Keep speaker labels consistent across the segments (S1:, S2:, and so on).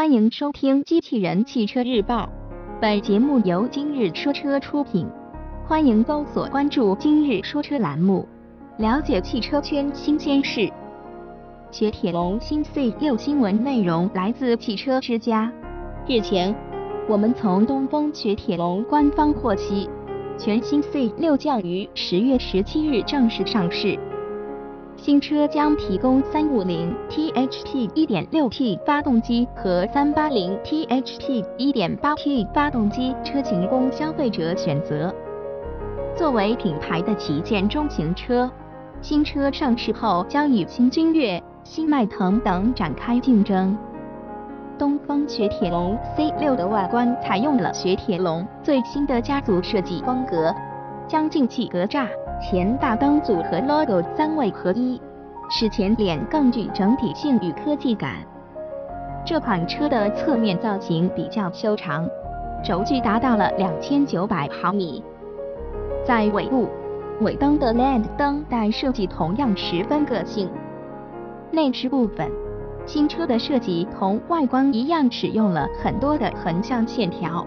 S1: 欢迎收听《机器人汽车日报》，本节目由今日说车出品。欢迎搜索关注“今日说车”栏目，了解汽车圈新鲜事。雪铁龙新 C 六新闻内容来自汽车之家。日前，我们从东风雪铁龙官方获悉，全新 C 六将于十月十七日正式上市。新车将提供 350THP 1.6T 发动机和 380THP 1.8T 发动机车型供消费者选择。作为品牌的旗舰中型车，新车上市后将与新君越、新迈腾等展开竞争。东风雪铁龙 C6 的外观采用了雪铁龙最新的家族设计风格，将进气格栅。前大灯组和 logo 三位合一，使前脸更具整体性与科技感。这款车的侧面造型比较修长，轴距达到了两千九百毫米。在尾部，尾灯的 LED 灯带设计同样十分个性。内饰部分，新车的设计同外观一样，使用了很多的横向线条。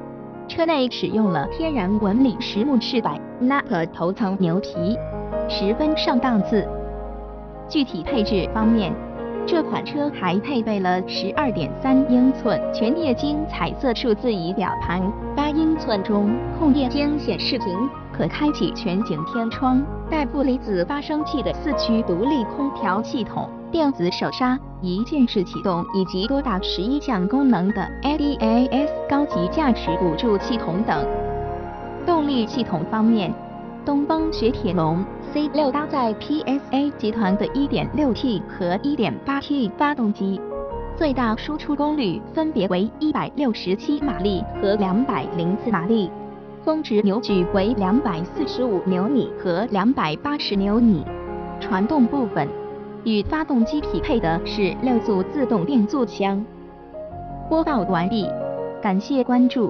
S1: 车内使用了天然纹理实木饰板那个头层牛皮，十分上档次。具体配置方面，这款车还配备了十二点三英寸全液晶彩色数字仪表盘、八英寸中控液晶显示屏、可开启全景天窗、带负离子发生器的四驱独立空调系统。电子手刹、一键式启动以及多达十一项功能的 ADAS 高级驾驶辅助系统等。动力系统方面，东风雪铁龙 C6 搭载 PSA 集团的 1.6T 和 1.8T 发动机，最大输出功率分别为167马力和204马力，峰值扭矩为245牛米和280牛米。传动部分。与发动机匹配的是六速自动变速箱。播报完毕，感谢关注。